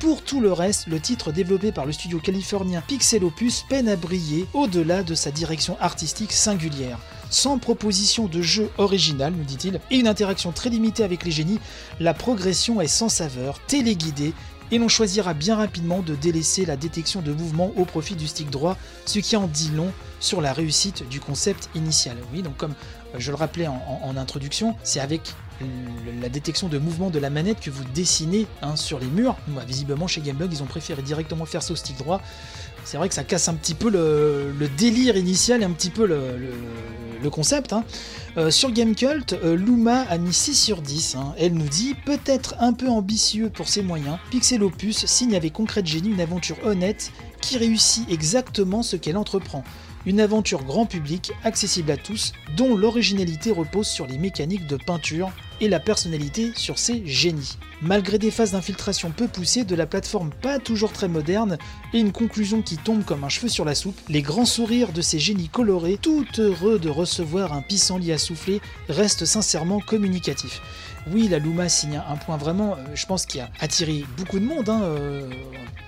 pour tout le reste, le titre développé par le studio californien Pixel Opus peine à briller au-delà de sa direction artistique singulière. Sans proposition de jeu original, nous dit-il, et une interaction très limitée avec les génies, la progression est sans saveur, téléguidée, et l'on choisira bien rapidement de délaisser la détection de mouvement au profit du stick droit, ce qui en dit long sur la réussite du concept initial. Oui, donc comme euh, je le rappelais en, introduction, c'est avec la détection de mouvement de la manette que vous dessinez hein, sur les murs. visiblement, chez Gamebug, ils ont préféré directement faire ça au stick droit. C'est vrai que ça casse un petit peu le, délire initial et un petit peu le, concept. Hein. Euh, sur Gamecult, euh, Luma a mis 6 sur 10. Hein. Elle nous dit peut-être un peu ambitieux pour ses moyens. Pixel Opus signe avec Concrete Genie une aventure honnête qui réussit exactement ce qu'elle entreprend. Une aventure grand public, accessible à tous, dont l'originalité repose sur les mécaniques de peinture et la personnalité sur ses génies. Malgré des phases d'infiltration peu poussées, de la plateforme pas toujours très moderne et une conclusion qui tombe comme un cheveu sur la soupe, les grands sourires de ces génies colorés, tout heureux de recevoir un pissenlit à souffler, restent sincèrement communicatifs. Oui, la Luma signe un point vraiment, euh, je pense, qui a attiré beaucoup de monde hein, euh,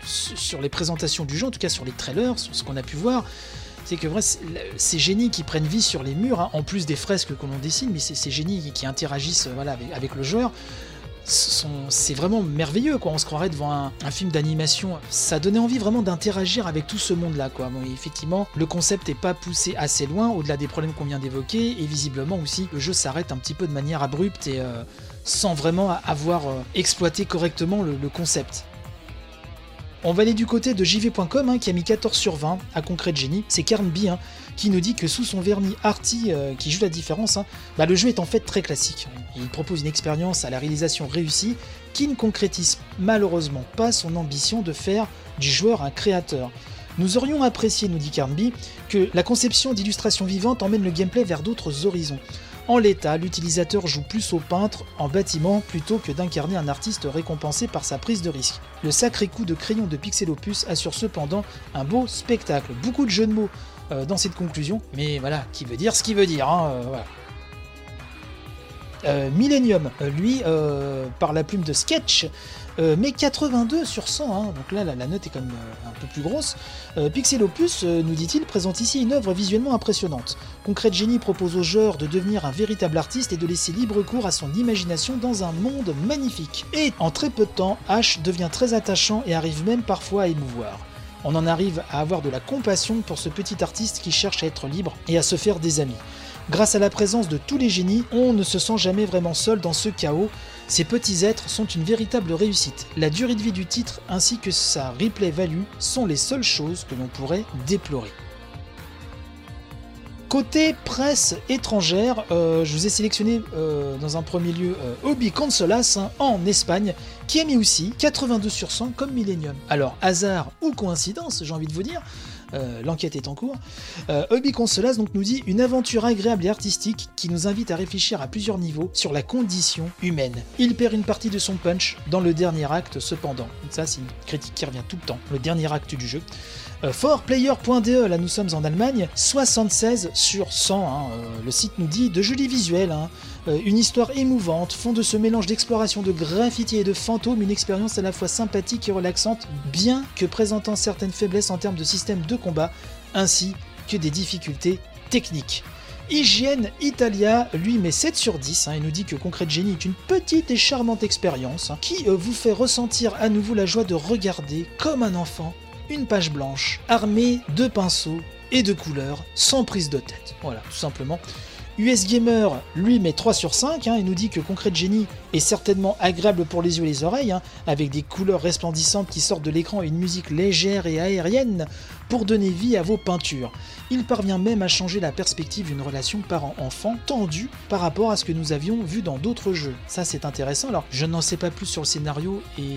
sur les présentations du jeu, en tout cas sur les trailers, sur ce qu'on a pu voir c'est que ces génies qui prennent vie sur les murs, hein, en plus des fresques que l'on dessine, mais ces génies qui interagissent euh, avec, le joueur, c'est vraiment merveilleux quoi. On se croirait devant un, film d'animation. Ça donnait envie vraiment d'interagir avec tout ce monde-là quoi. Bon, effectivement, le concept n'est pas poussé assez loin au-delà des problèmes qu'on vient d'évoquer et visiblement aussi le jeu s'arrête un petit peu de manière abrupte et euh, sans vraiment avoir euh, exploité correctement le concept. On va aller du côté de JV.com hein, qui a mis 14 sur 20 à Concrete Genie. C'est Carnby hein, qui nous dit que sous son vernis arty euh, qui joue la différence, hein, bah, le jeu est en fait très classique. Il propose une expérience à la réalisation réussie qui ne concrétise malheureusement pas son ambition de faire du joueur un créateur. Nous aurions apprécié, nous dit Carnby, que la conception d'illustration vivante emmène le gameplay vers d'autres horizons. En l'état, l'utilisateur joue plus au peintre en bâtiment plutôt que d'incarner un artiste récompensé par sa prise de risque. Le sacré coup de crayon de Pixel Opus assure cependant un beau spectacle. Beaucoup de jeux de mots euh, dans cette conclusion, mais voilà, qui veut dire ce qu'il veut dire. Hein, euh, Millennium, lui, par la plume de Sketch, euh, mais 82 sur 100, hein. donc là la, note est quand même euh, un peu plus grosse. Euh, Pixel Opus, nous dit-il, présente ici une œuvre visuellement impressionnante. Concrete Genie propose au joueur de devenir un véritable artiste et de laisser libre cours à son imagination dans un monde magnifique. Et en très peu de temps, Ash devient très attachant et arrive même parfois à émouvoir. On en arrive à avoir de la compassion pour ce petit artiste qui cherche à être libre et à se faire des amis. Grâce à la présence de tous les génies, on ne se sent jamais vraiment seul dans ce chaos. Ces petits êtres sont une véritable réussite. La durée de vie du titre ainsi que sa replay value sont les seules choses que l'on pourrait déplorer. Côté presse étrangère, euh, je vous ai sélectionné euh, dans un premier lieu euh, Obi Consolas hein, en Espagne, qui a mis aussi 82 sur 100 comme Millennium. Alors, hasard ou coïncidence, j'ai envie de vous dire, euh, l'enquête est en cours. Euh, Consolas donc nous dit une aventure agréable et artistique qui nous invite à réfléchir à plusieurs niveaux sur la condition humaine. Il perd une partie de son punch dans le dernier acte cependant. ça c'est une critique qui revient tout le temps, le dernier acte du jeu. Euh, forplayer.de, là nous sommes en Allemagne, 76 sur 100. Hein. Euh, le site nous dit de jolis visuels, hein. Euh, une histoire émouvante, font de ce mélange d'exploration de graffiti et de fantômes une expérience à la fois sympathique et relaxante, bien que présentant certaines faiblesses en termes de système de combat, ainsi que des difficultés techniques. Hygiène Italia, lui, met 7 sur 10 hein, et nous dit que Concrete Genie est une petite et charmante expérience qui vous fait ressentir à nouveau la joie de regarder comme un enfant une page blanche armée de pinceaux et de couleurs sans prise de tête. Voilà, tout simplement. US Gamer, lui, met 3 sur 5 hein, et nous dit que Concrete Genie est certainement agréable pour les yeux et les oreilles, hein, avec des couleurs resplendissantes qui sortent de l'écran et une musique légère et aérienne pour donner vie à vos peintures. Il parvient même à changer la perspective d'une relation parent-enfant tendue par rapport à ce que nous avions vu dans d'autres jeux. Ça c'est intéressant. Alors je n'en sais pas plus sur le scénario et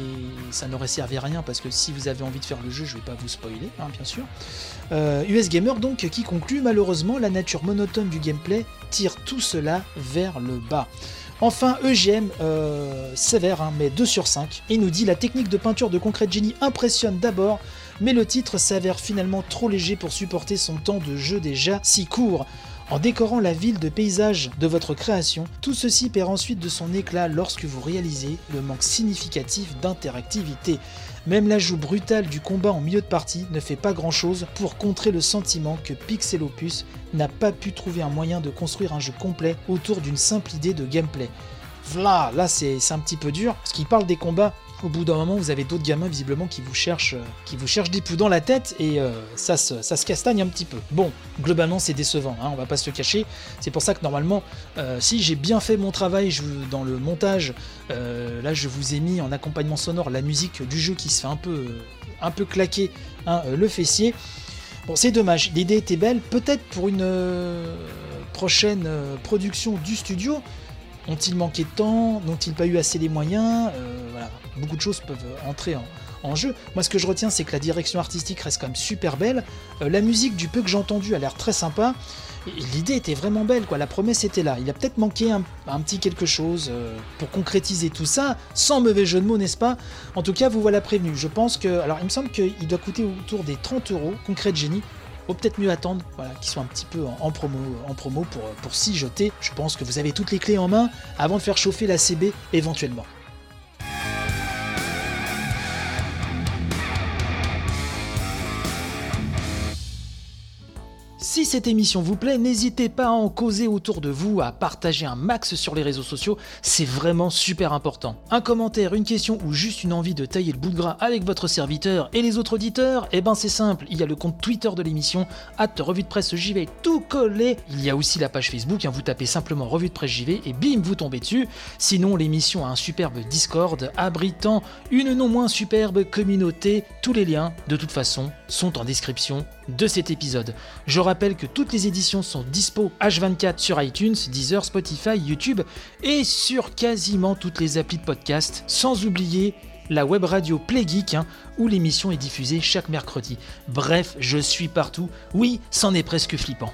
ça n'aurait servi à rien parce que si vous avez envie de faire le jeu, je vais pas vous spoiler, hein, bien sûr. US euh, Gamer donc qui conclut malheureusement la nature monotone du gameplay tire tout cela vers le bas. Enfin, EGM, euh, sévère, hein, mais 2 sur 5, et nous dit la technique de peinture de Concrete Genie impressionne d'abord, mais le titre s'avère finalement trop léger pour supporter son temps de jeu déjà si court. En décorant la ville de paysages de votre création, tout ceci perd ensuite de son éclat lorsque vous réalisez le manque significatif d'interactivité. Même l'ajout brutal du combat en milieu de partie ne fait pas grand chose pour contrer le sentiment que Pixel Opus n'a pas pu trouver un moyen de construire un jeu complet autour d'une simple idée de gameplay. Voilà, là c'est un petit peu dur, parce qu'il parle des combats au bout d'un moment, vous avez d'autres gamins visiblement qui vous cherchent, euh, qui vous cherchent des poux dans la tête et euh, ça, se, ça se castagne un petit peu. Bon, globalement, c'est décevant, hein, on va pas se le cacher. C'est pour ça que normalement, euh, si j'ai bien fait mon travail dans le montage, là je vous ai mis en accompagnement sonore la musique du jeu qui se fait un peu, un peu claquer hein, le fessier. Bon, c'est dommage, l'idée était belle, peut-être pour une prochaine production du studio, ont-ils manqué de temps N'ont-ils pas eu assez les moyens Voilà, beaucoup de choses peuvent entrer en, jeu. Moi, ce que je retiens, c'est que la direction artistique reste quand même super belle. Euh, la musique, du peu que j'ai entendu, a l'air très sympa. L'idée était vraiment belle, quoi. La promesse était là. Il a peut-être manqué un, petit quelque chose euh, pour concrétiser tout ça, sans mauvais jeu de mots, n'est-ce pas? En tout cas, vous voilà prévenu. Je pense que. Alors, il me semble qu'il doit coûter autour des 30 euros, concret de génie. Peut-être mieux attendre voilà, qu'ils soient un petit peu en, promo, en promo pour, pour s'y jeter. Je pense que vous avez toutes les clés en main avant de faire chauffer la CB éventuellement. Si cette émission vous plaît, n'hésitez pas à en causer autour de vous, à partager un max sur les réseaux sociaux, c'est vraiment super important. Un commentaire, une question ou juste une envie de tailler le bout de gras avec votre serviteur et les autres auditeurs, eh ben c'est simple, il y a le compte Twitter de l'émission, hâte revue de presse JV tout collé. Il y a aussi la page Facebook, hein, vous tapez simplement revue de presse JV et bim, vous tombez dessus. Sinon, l'émission a un superbe Discord abritant une non moins superbe communauté. Tous les liens, de toute façon, sont en description de cet épisode. Je rappelle que toutes les éditions sont dispo H24 sur iTunes, Deezer, Spotify, YouTube et sur quasiment toutes les applis de podcast, sans oublier la web radio Playgeek, hein, où l'émission est diffusée chaque mercredi. Bref, je suis partout. Oui, c'en est presque flippant.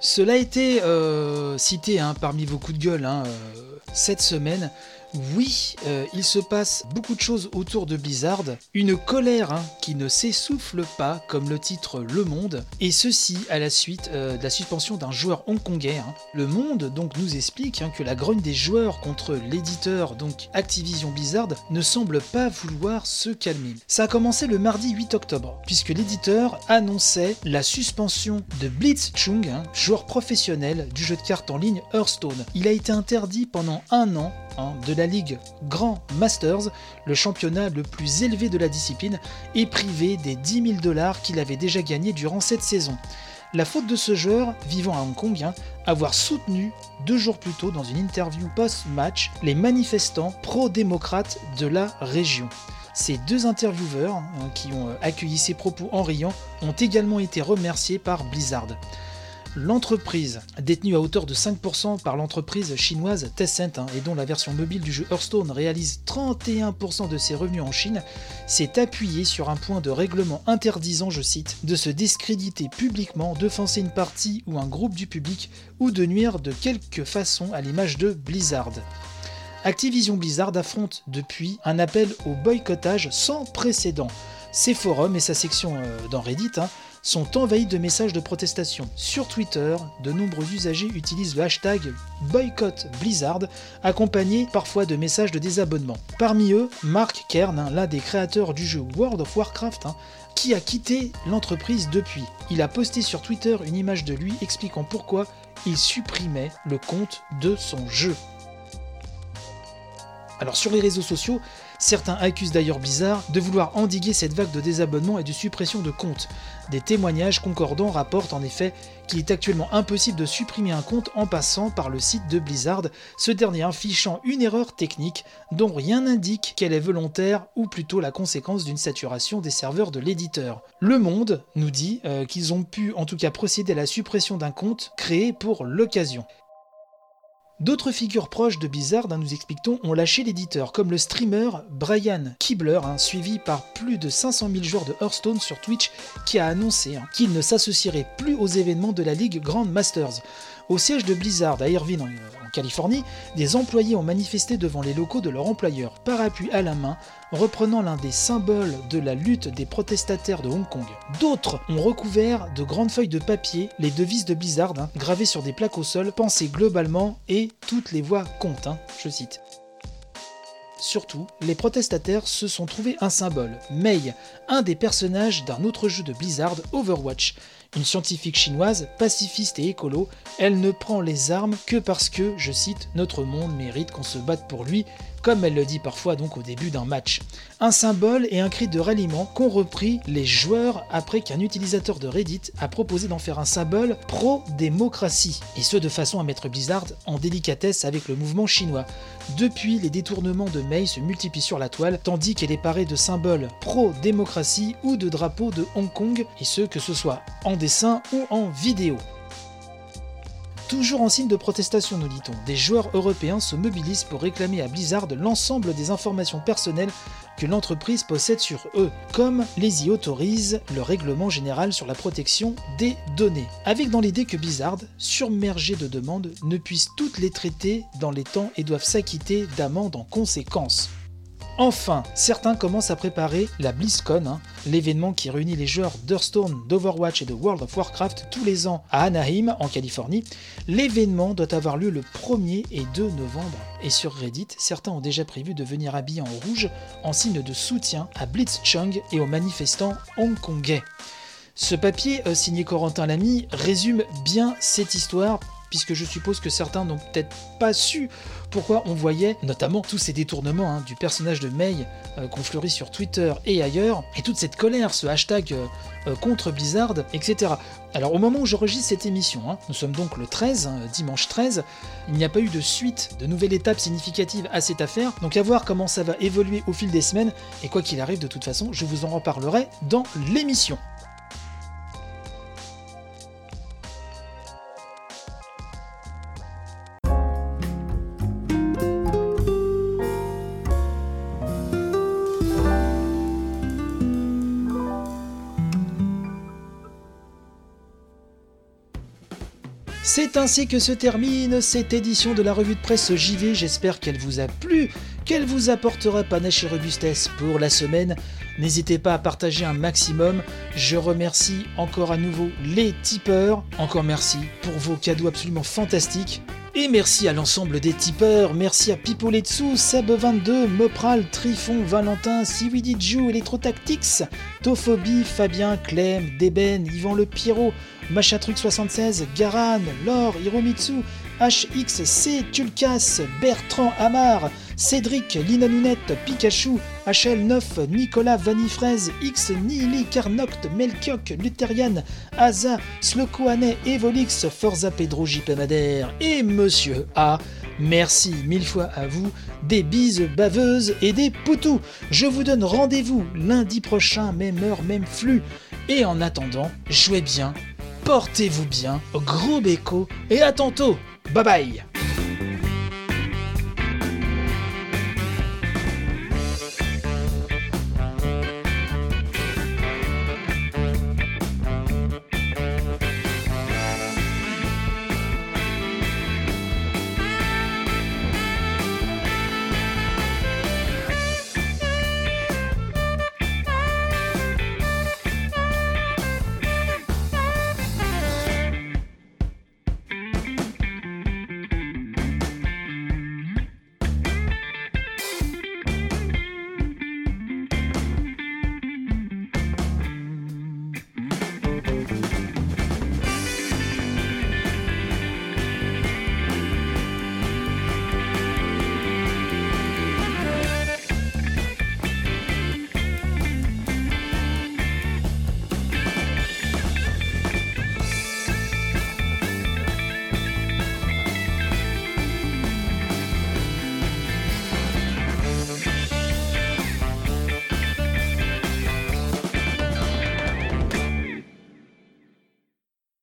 Cela a été euh, cité hein, parmi vos coups de gueule hein, euh, cette semaine. Oui, euh, il se passe beaucoup de choses autour de Blizzard, une colère hein, qui ne s'essouffle pas, comme le titre Le Monde, et ceci à la suite euh, de la suspension d'un joueur hongkongais. Hein. Le Monde donc nous explique hein, que la grogne des joueurs contre l'éditeur, donc Activision Blizzard, ne semble pas vouloir se calmer. Ça a commencé le mardi 8 octobre, puisque l'éditeur annonçait la suspension de Blitz Chung, joueur professionnel du jeu de cartes en ligne Hearthstone. Il a été interdit pendant un an de la Ligue Grand Masters, le championnat le plus élevé de la discipline, et privé des 10 000 dollars qu'il avait déjà gagnés durant cette saison. La faute de ce joueur, vivant à Hong Kong, hein, avoir soutenu deux jours plus tôt dans une interview post-match les manifestants pro-démocrates de la région. Ces deux intervieweurs, hein, qui ont euh, accueilli ses propos en riant, ont également été remerciés par Blizzard. L'entreprise, détenue à hauteur de 5% par l'entreprise chinoise Tencent hein, et dont la version mobile du jeu Hearthstone réalise 31% de ses revenus en Chine, s'est appuyée sur un point de règlement interdisant, je cite, de se discréditer publiquement, d'offenser une partie ou un groupe du public ou de nuire de quelque façon à l'image de Blizzard. Activision Blizzard affronte depuis un appel au boycottage sans précédent. Ses forums et sa section euh, dans Reddit hein, sont envahis de messages de protestation. Sur Twitter, de nombreux usagers utilisent le hashtag boycott Blizzard, accompagné parfois de messages de désabonnement. Parmi eux, Mark Kern, l'un des créateurs du jeu World of Warcraft, hein, qui a quitté l'entreprise depuis. Il a posté sur Twitter une image de lui expliquant pourquoi il supprimait le compte de son jeu. Alors sur les réseaux sociaux, Certains accusent d'ailleurs Blizzard de vouloir endiguer cette vague de désabonnement et de suppression de comptes. Des témoignages concordants rapportent en effet qu'il est actuellement impossible de supprimer un compte en passant par le site de Blizzard, ce dernier affichant une erreur technique dont rien n'indique qu'elle est volontaire ou plutôt la conséquence d'une saturation des serveurs de l'éditeur. Le Monde nous dit euh, qu'ils ont pu en tout cas procéder à la suppression d'un compte créé pour l'occasion. D'autres figures proches de Blizzard, hein, nous expliquons, ont lâché l'éditeur, comme le streamer Brian Kibler, hein, suivi par plus de 500 000 joueurs de Hearthstone sur Twitch, qui a annoncé hein, qu'il ne s'associerait plus aux événements de la Ligue Grand Masters. Au siège de Blizzard à Irvine, en Californie, des employés ont manifesté devant les locaux de leur employeur, parapluie à la main, reprenant l'un des symboles de la lutte des protestataires de Hong Kong. D'autres ont recouvert de grandes feuilles de papier les devises de Blizzard, hein, gravées sur des plaques au sol, pensées globalement et toutes les voix comptent, hein, je cite. surtout, les protestataires se sont trouvés un symbole, Mei, un des personnages d'un autre jeu de Blizzard, Overwatch. Une scientifique chinoise, pacifiste et écolo, elle ne prend les armes que parce que, je cite, notre monde mérite qu'on se batte pour lui, comme elle le dit parfois donc au début d'un match. Un symbole et un cri de ralliement qu'ont repris les joueurs après qu'un utilisateur de Reddit a proposé d'en faire un symbole pro-démocratie, et ce de façon à mettre Blizzard en délicatesse avec le mouvement chinois. Depuis, les détournements de Mei se multiplient sur la toile, tandis qu'elle est parée de symboles pro-démocratie ou de drapeaux de Hong Kong, et ce que ce soit en dessin ou en vidéo. Toujours en signe de protestation, nous dit-on, des joueurs européens se mobilisent pour réclamer à Blizzard l'ensemble des informations personnelles que l'entreprise possède sur eux, comme les y autorise le règlement général sur la protection des données, avec dans l'idée que Blizzard, surmergé de demandes, ne puisse toutes les traiter dans les temps et doivent s'acquitter d'amendes en conséquence. Enfin, certains commencent à préparer la BlizzCon, hein, l'événement qui réunit les joueurs d'Hearthstone, d'Overwatch et de World of Warcraft tous les ans à Anaheim, en Californie. L'événement doit avoir lieu le 1er et 2 novembre. Et sur Reddit, certains ont déjà prévu de venir habiller en rouge en signe de soutien à Blitzchung et aux manifestants hongkongais. Ce papier, euh, signé Corentin Lamy, résume bien cette histoire puisque je suppose que certains n'ont peut-être pas su pourquoi on voyait notamment tous ces détournements hein, du personnage de Mei euh, qu'on fleurit sur Twitter et ailleurs, et toute cette colère, ce hashtag euh, euh, contre Blizzard, etc. Alors au moment où j'enregistre cette émission, hein, nous sommes donc le 13, hein, dimanche 13, il n'y a pas eu de suite, de nouvelle étape significative à cette affaire, donc à voir comment ça va évoluer au fil des semaines, et quoi qu'il arrive de toute façon, je vous en reparlerai dans l'émission. C'est ainsi que se termine cette édition de la revue de presse JV. J'espère qu'elle vous a plu, qu'elle vous apportera panache et robustesse pour la semaine. N'hésitez pas à partager un maximum. Je remercie encore à nouveau les tipeurs. Encore merci pour vos cadeaux absolument fantastiques. Et merci à l'ensemble des tipeurs, merci à Pipoletsu, Seb22, Mopral, Trifon, Valentin, Siwidiju, Electrotactics, Tophobie, Fabien, Clem, Deben, Yvan Le Pierrot, Machatruc76, Garan, Laure, Hiromitsu, HXC, Tulkas, Bertrand Amar, Cédric, Lina Pikachu, HL9, Nicolas Vanifraise, X, Nili, Carnoct, Melchiok, Lutherian, Aza, Slokoane, Evolix, Forza Pedro JP et Monsieur A. Merci mille fois à vous, des bises baveuses et des poutous. Je vous donne rendez-vous lundi prochain, même heure, même flux. Et en attendant, jouez bien, portez-vous bien, gros béco et à tantôt. Bye bye